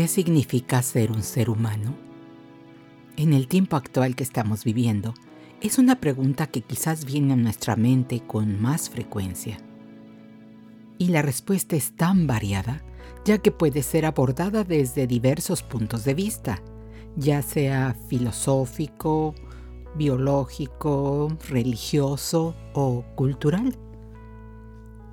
¿Qué significa ser un ser humano? En el tiempo actual que estamos viviendo, es una pregunta que quizás viene a nuestra mente con más frecuencia. Y la respuesta es tan variada, ya que puede ser abordada desde diversos puntos de vista, ya sea filosófico, biológico, religioso o cultural.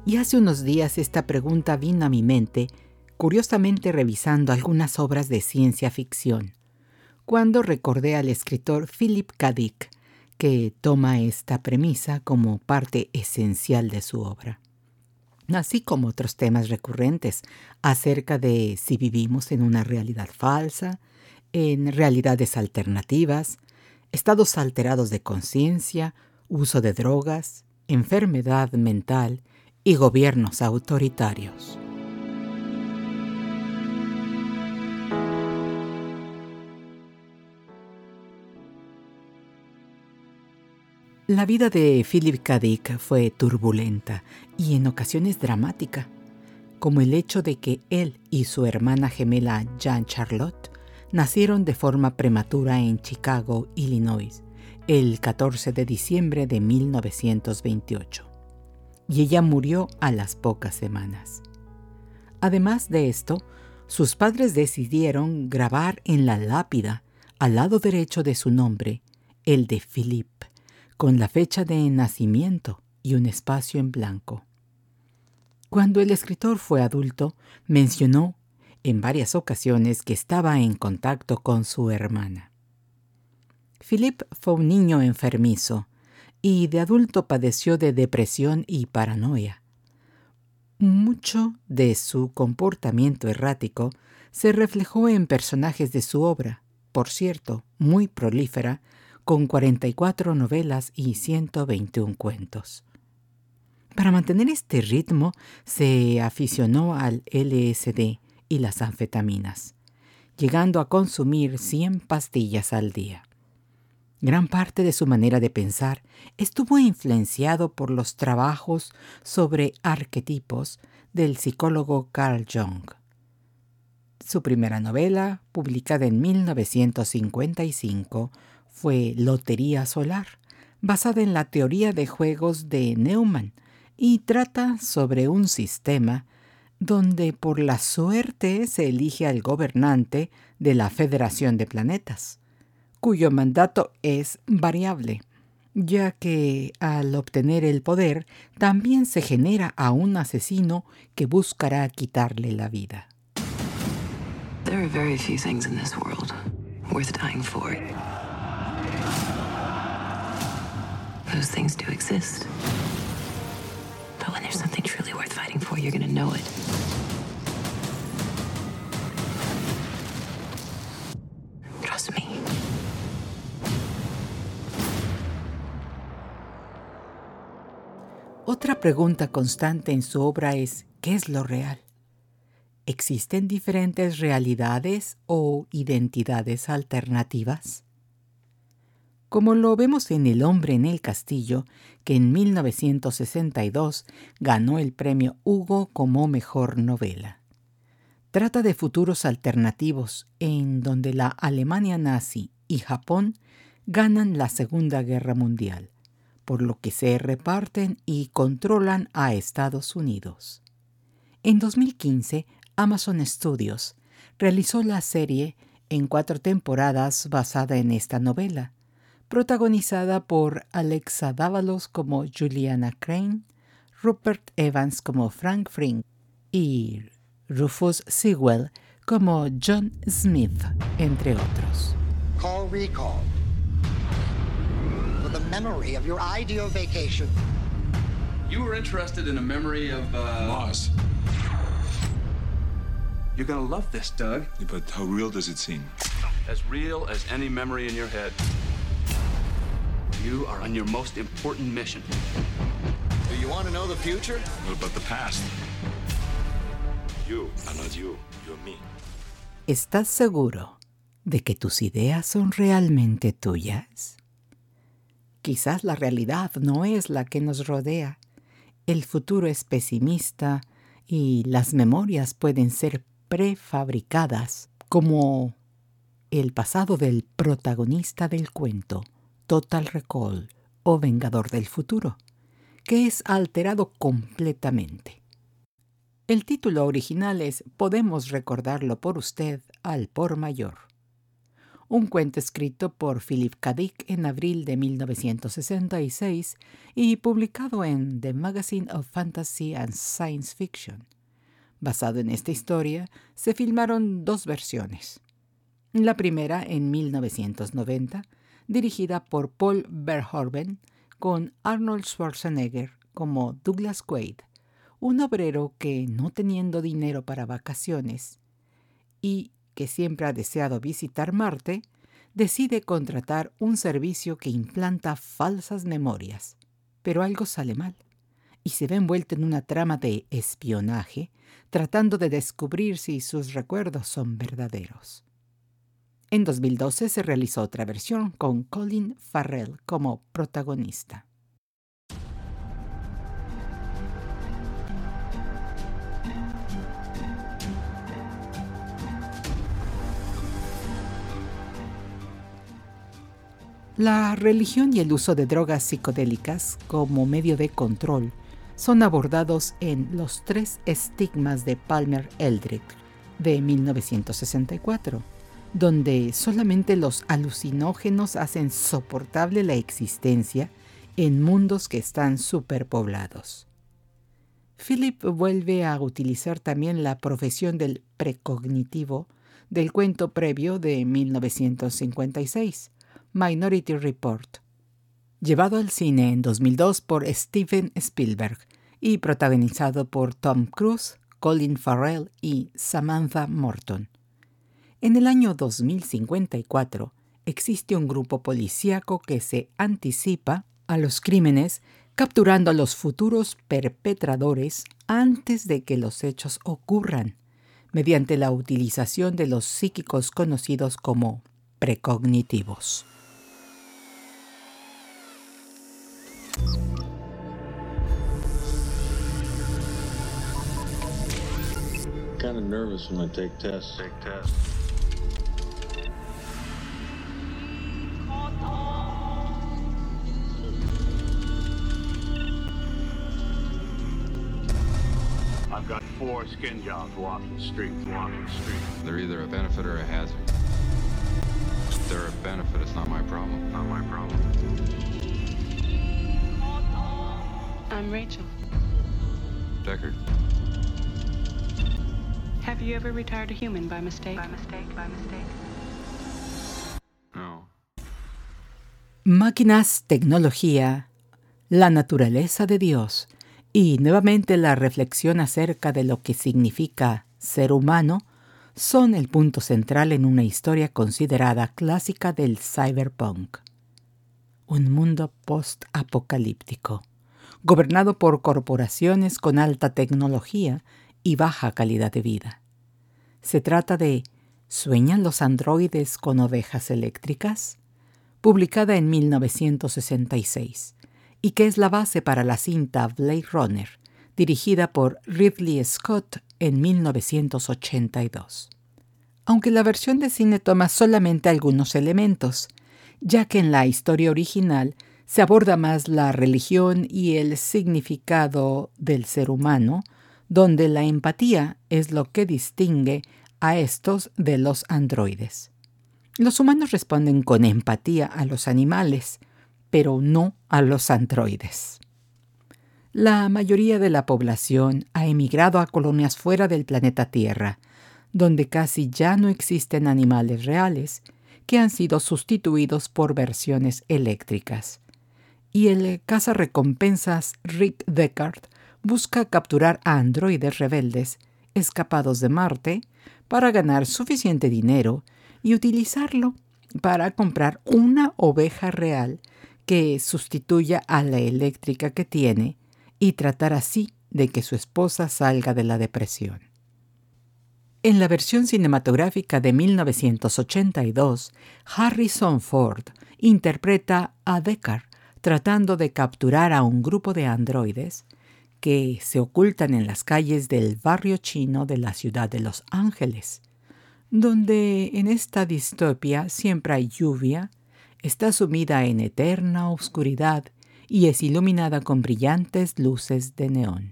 Y hace unos días esta pregunta vino a mi mente curiosamente revisando algunas obras de ciencia ficción, cuando recordé al escritor Philip K. Dick, que toma esta premisa como parte esencial de su obra, así como otros temas recurrentes acerca de si vivimos en una realidad falsa, en realidades alternativas, estados alterados de conciencia, uso de drogas, enfermedad mental y gobiernos autoritarios. La vida de Philip K. Fue turbulenta y en ocasiones dramática, como el hecho de que él y su hermana gemela Jean Charlotte nacieron de forma prematura en Chicago, Illinois, el 14 de diciembre de 1928, y ella murió a las pocas semanas. Además de esto, sus padres decidieron grabar en la lápida, al lado derecho de su nombre, el de Philip con la fecha de nacimiento y un espacio en blanco. Cuando el escritor fue adulto, mencionó en varias ocasiones que estaba en contacto con su hermana. Philip fue un niño enfermizo y de adulto padeció de depresión y paranoia. Mucho de su comportamiento errático se reflejó en personajes de su obra, por cierto, muy prolífera, con 44 novelas y 121 cuentos. Para mantener este ritmo, se aficionó al LSD y las anfetaminas, llegando a consumir 100 pastillas al día. Gran parte de su manera de pensar estuvo influenciado por los trabajos sobre arquetipos del psicólogo Carl Jung. Su primera novela, publicada en 1955, fue Lotería Solar, basada en la teoría de juegos de Neumann, y trata sobre un sistema donde por la suerte se elige al gobernante de la Federación de Planetas, cuyo mandato es variable, ya que al obtener el poder también se genera a un asesino que buscará quitarle la vida. There are very few things in this world worth dying for. Those things do exist. But when there's something truly worth fighting for, you're gonna know it. Trust me. Otra pregunta constante en su obra es, ¿qué es lo real? ¿Existen diferentes realidades o identidades alternativas? Como lo vemos en El hombre en el castillo, que en 1962 ganó el premio Hugo como mejor novela. Trata de futuros alternativos en donde la Alemania nazi y Japón ganan la Segunda Guerra Mundial, por lo que se reparten y controlan a Estados Unidos. En 2015, Amazon Studios realizó la serie en cuatro temporadas basada en esta novela, protagonizada por Alexa Dávalos como Juliana Crane, Rupert Evans como Frank Frink y Rufus Sewell como John Smith, entre otros. Call recall. For the memory of your ideal vacation. You were interested in a memory of, uh... Mars. You're gonna love this, Doug. Yeah, but how real does it seem? As real as any memory in your head. You are on your most important mission. Do you want to know the future? What about the past? You are not you, you're me. ¿Estás seguro de que tus ideas son realmente tuyas? Quizás la realidad no es la que nos rodea. El futuro es pesimista y las memorias pueden ser prefabricadas como el pasado del protagonista del cuento, Total Recall o Vengador del Futuro, que es alterado completamente. El título original es Podemos recordarlo por usted al por mayor. Un cuento escrito por Philip K. Dick en abril de 1966 y publicado en The Magazine of Fantasy and Science Fiction. Basado en esta historia, se filmaron dos versiones. La primera en 1990, dirigida por Paul Verhoeven, con Arnold Schwarzenegger como Douglas Quaid, un obrero que, no teniendo dinero para vacaciones y que siempre ha deseado visitar Marte, decide contratar un servicio que implanta falsas memorias. Pero algo sale mal y se ve envuelto en una trama de espionaje, tratando de descubrir si sus recuerdos son verdaderos. En 2012 se realizó otra versión con Colin Farrell como protagonista. La religión y el uso de drogas psicodélicas como medio de control son abordados en Los tres estigmas de Palmer Eldritch de 1964, donde solamente los alucinógenos hacen soportable la existencia en mundos que están superpoblados. Philip vuelve a utilizar también la profesión del precognitivo del cuento previo de 1956, Minority Report, llevado al cine en 2002 por Steven Spielberg y protagonizado por Tom Cruise, Colin Farrell y Samantha Morton. En el año 2054 existe un grupo policíaco que se anticipa a los crímenes capturando a los futuros perpetradores antes de que los hechos ocurran, mediante la utilización de los psíquicos conocidos como precognitivos. I've got four skin jobs walking the street, walking the street. They're either a benefit or a hazard. They're a benefit, it's not my problem. Not my problem. I'm Rachel. Deckard. Have you ever retired a human by mistake? By mistake, by mistake. No. Máquinas, tecnología, la naturaleza de Dios y nuevamente la reflexión acerca de lo que significa ser humano son el punto central en una historia considerada clásica del cyberpunk. Un mundo post-apocalíptico, gobernado por corporaciones con alta tecnología y baja calidad de vida. Se trata de ¿Sueñan los androides con ovejas eléctricas? publicada en 1966 y que es la base para la cinta Blade Runner, dirigida por Ridley Scott en 1982. Aunque la versión de cine toma solamente algunos elementos, ya que en la historia original se aborda más la religión y el significado del ser humano, donde la empatía es lo que distingue a estos de los androides. Los humanos responden con empatía a los animales, pero no a los androides. la mayoría de la población ha emigrado a colonias fuera del planeta Tierra, donde casi ya no existen animales reales, que han sido sustituidos por versiones eléctricas. Y el cazarrecompensas Rick Deckard busca capturar a androides rebeldes escapados de Marte para ganar suficiente dinero y utilizarlo para comprar una oveja real que sustituya a la eléctrica que tiene y tratar así de que su esposa salga de la depresión. En la versión cinematográfica de 1982, Harrison Ford interpreta a Deckard tratando de capturar a un grupo de androides que se ocultan en las calles del barrio chino de la ciudad de Los Ángeles, donde en esta distopia siempre hay lluvia, está sumida en eterna oscuridad y es iluminada con brillantes luces de neón.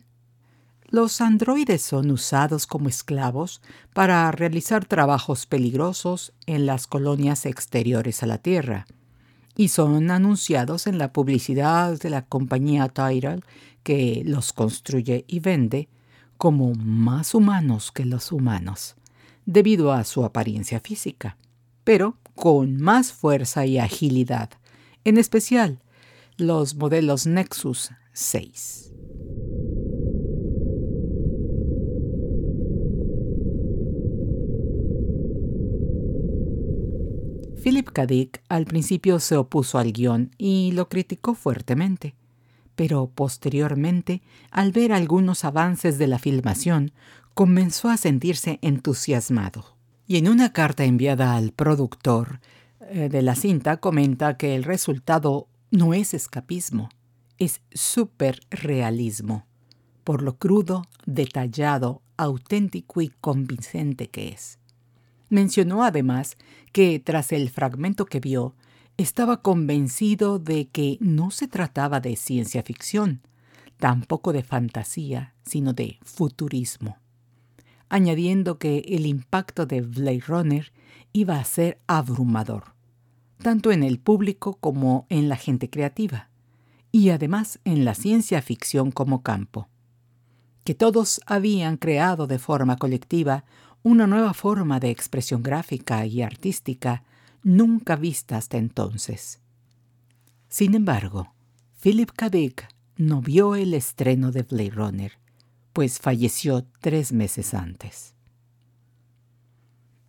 Los androides son usados como esclavos para realizar trabajos peligrosos en las colonias exteriores a la Tierra y son anunciados en la publicidad de la compañía Tyrell que los construye y vende como más humanos que los humanos, debido a su apariencia física, pero con más fuerza y agilidad, en especial los modelos Nexus 6. Philip K. Al principio se opuso al guion y lo criticó fuertemente, pero posteriormente, al ver algunos avances de la filmación, comenzó a sentirse entusiasmado. Y en una carta enviada al productor eh, de la cinta comenta que el resultado no es escapismo, es superrealismo, por lo crudo, detallado, auténtico y convincente que es. Mencionó además que tras el fragmento que vio, estaba convencido de que no se trataba de ciencia ficción, tampoco de fantasía, sino de futurismo, añadiendo que el impacto de Blade Runner iba a ser abrumador tanto en el público como en la gente creativa, y además en la ciencia ficción como campo. Que todos habían creado de forma colectiva una nueva forma de expresión gráfica y artística nunca vista hasta entonces. Sin embargo, Philip K. Dick no vio el estreno de Blade Runner, pues falleció tres meses antes.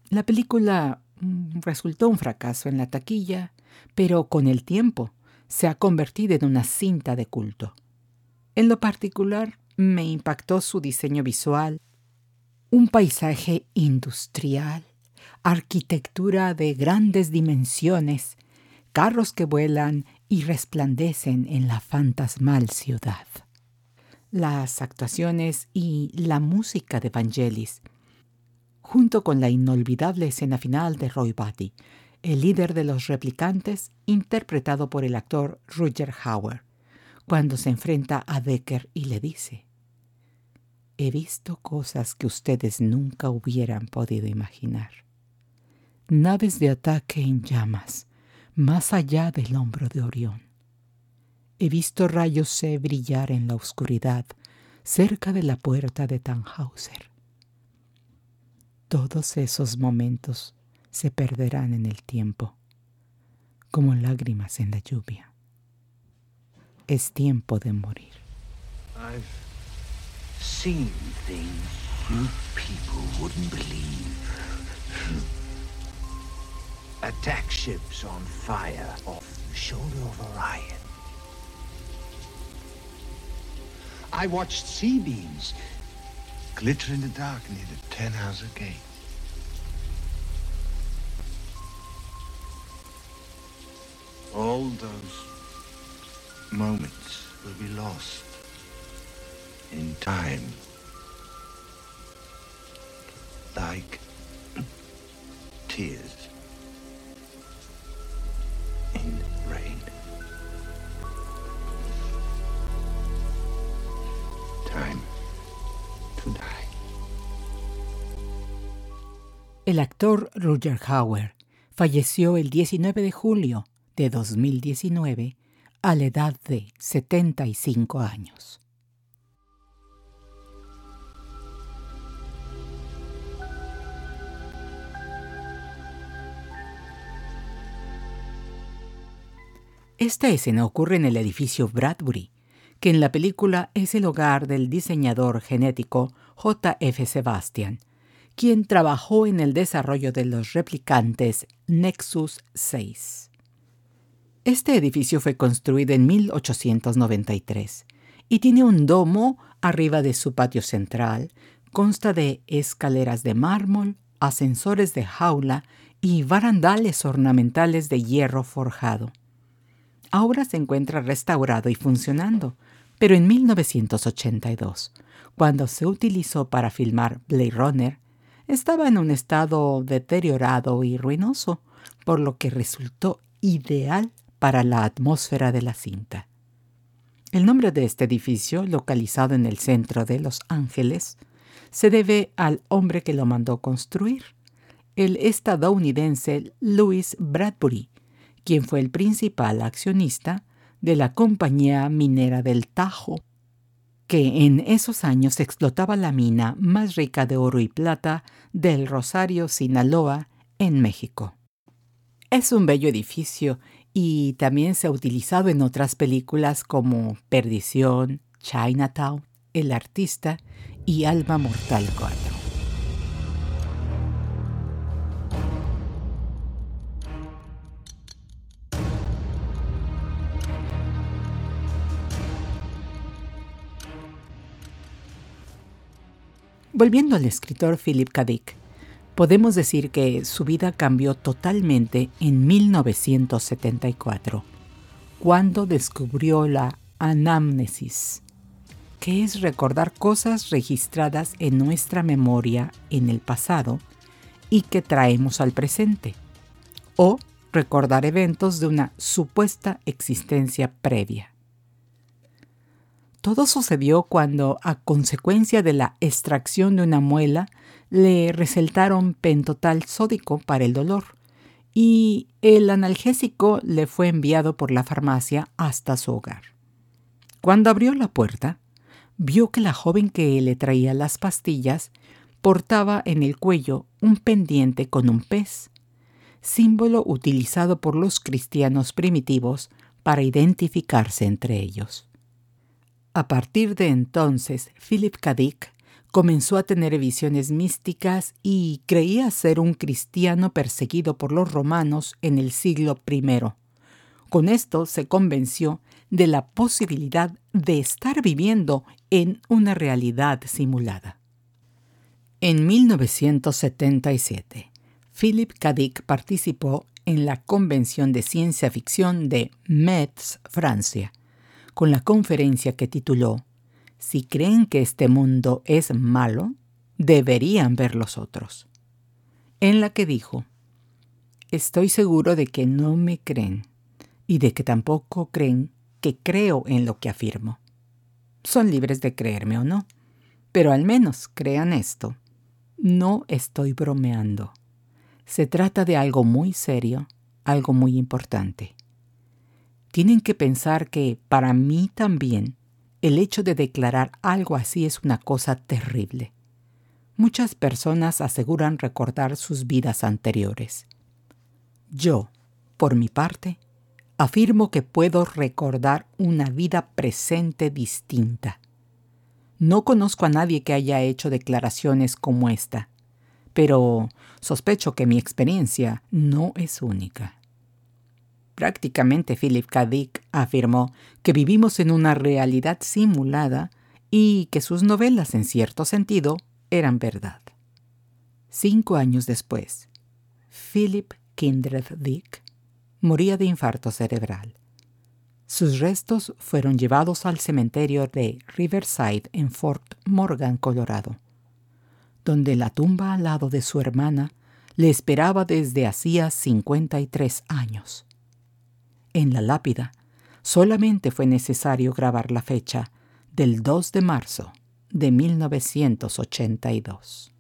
La película Mm, resultó un fracaso en la taquilla, pero con el tiempo se ha convertido en una cinta de culto. En lo particular, me impactó su diseño visual, un paisaje industrial, arquitectura de grandes dimensiones, carros que vuelan y resplandecen en la fantasmal ciudad. Las actuaciones y la música de Vangelis junto con la inolvidable escena final de Roy Batty, el líder de los replicantes, interpretado por el actor Roger Hauer, cuando se enfrenta a Decker y le dice, He visto cosas que ustedes nunca hubieran podido imaginar. Naves de ataque en llamas, más allá del hombro de Orión. He visto rayos C brillar en la oscuridad, cerca de la puerta de Tannhauser. Todos esos momentos se perderán en el tiempo, como lágrimas en la lluvia. Es tiempo de morir. I've seen things you people wouldn't believe. Attack ships on fire off the shoulder of Orion. I watched sea beams glitter in the dark near the Tannhauser Gate. All those moments will be lost in time. Like tears El actor Roger Hauer falleció el 19 de julio de 2019 a la edad de 75 años. Esta escena ocurre en el edificio Bradbury, que en la película es el hogar del diseñador genético J.F. Sebastian, quien trabajó en el desarrollo de los replicantes Nexus 6. Este edificio fue construido en 1893 y tiene un domo arriba de su patio central. Consta de escaleras de mármol, ascensores de jaula y barandales ornamentales de hierro forjado. Ahora se encuentra restaurado y funcionando, pero en 1982, cuando se utilizó para filmar Blade Runner, estaba en un estado deteriorado y ruinoso, por lo que resultó ideal para la atmósfera de la cinta. El nombre de este edificio, localizado en el centro de Los Ángeles, se debe al hombre que lo mandó construir, el estadounidense Louis Bradbury, quien fue el principal accionista de la compañía minera del Tajo, que en esos años explotaba la mina más rica de oro y plata del Rosario, Sinaloa, en México. Es un bello edificio y también se ha utilizado en otras películas como Perdición, Chinatown, El Artista y Alma Mortal 4. Volviendo al escritor Philip K. Dick, podemos decir que su vida cambió totalmente en 1974, cuando descubrió la anamnesis, que es recordar cosas registradas en nuestra memoria en el pasado y que traemos al presente, o recordar eventos de una supuesta existencia previa. Todo sucedió cuando, a consecuencia de la extracción de una muela, le recetaron pentotal sódico para el dolor y el analgésico le fue enviado por la farmacia hasta su hogar. Cuando abrió la puerta, vio que la joven que le traía las pastillas portaba en el cuello un pendiente con un pez, símbolo utilizado por los cristianos primitivos para identificarse entre ellos. A partir de entonces, Philip K. Comenzó a tener visiones místicas y creía ser un cristiano perseguido por los romanos en el siglo I. Con esto se convenció de la posibilidad de estar viviendo en una realidad simulada. En 1977, Philip K. Participó en la Convención de Ciencia Ficción de Metz, Francia, con la conferencia que tituló Si creen que este mundo es malo, deberían ver los otros, en la que dijo, Estoy seguro de que no me creen y de que tampoco creen que creo en lo que afirmo. Son libres de creerme o no, pero al menos crean esto. No estoy bromeando. Se trata de algo muy serio, algo muy importante tienen que pensar que para mí también el hecho de declarar algo así es una cosa terrible. Muchas personas aseguran recordar sus vidas anteriores. Yo, por mi parte, afirmo que puedo recordar una vida presente distinta. No conozco a nadie que haya hecho declaraciones como esta, pero sospecho que mi experiencia no es única. Prácticamente Philip K. Dick afirmó que vivimos en una realidad simulada y que sus novelas, en cierto sentido, eran verdad. Cinco años después, Philip Kindred Dick moría de infarto cerebral. Sus restos fueron llevados al cementerio de Riverside en Fort Morgan, Colorado, donde la tumba al lado de su hermana le esperaba desde hacía 53 años en la lápida, solamente fue necesario grabar la fecha del 2 de marzo de 1982.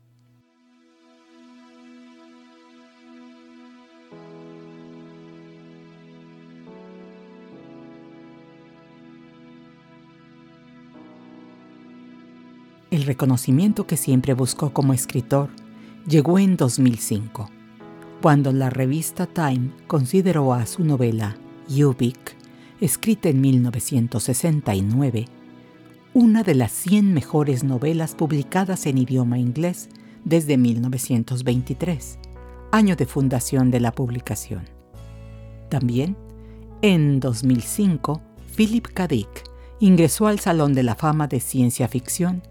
El reconocimiento que siempre buscó como escritor llegó en 2005, cuando la revista Time consideró a su novela Ubik escrita en 1969, una de las 100 mejores novelas publicadas en idioma inglés desde 1923, año de fundación de la publicación. También, en 2005, Philip K. Dick ingresó al Salón de la Fama de Ciencia Ficción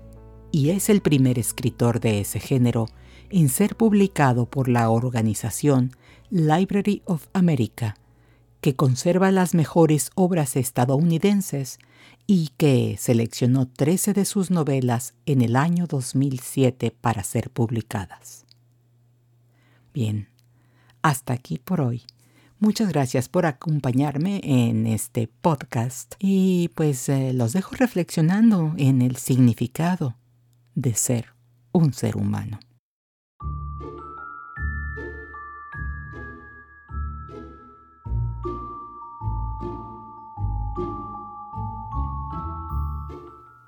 y es el primer escritor de ese género en ser publicado por la organización Library of America, que conserva las mejores obras estadounidenses y que seleccionó 13 de sus novelas en el año 2007 para ser publicadas. Bien, hasta aquí por hoy. Muchas gracias por acompañarme en este podcast y pues eh, los dejo reflexionando en el significado de ser un ser humano.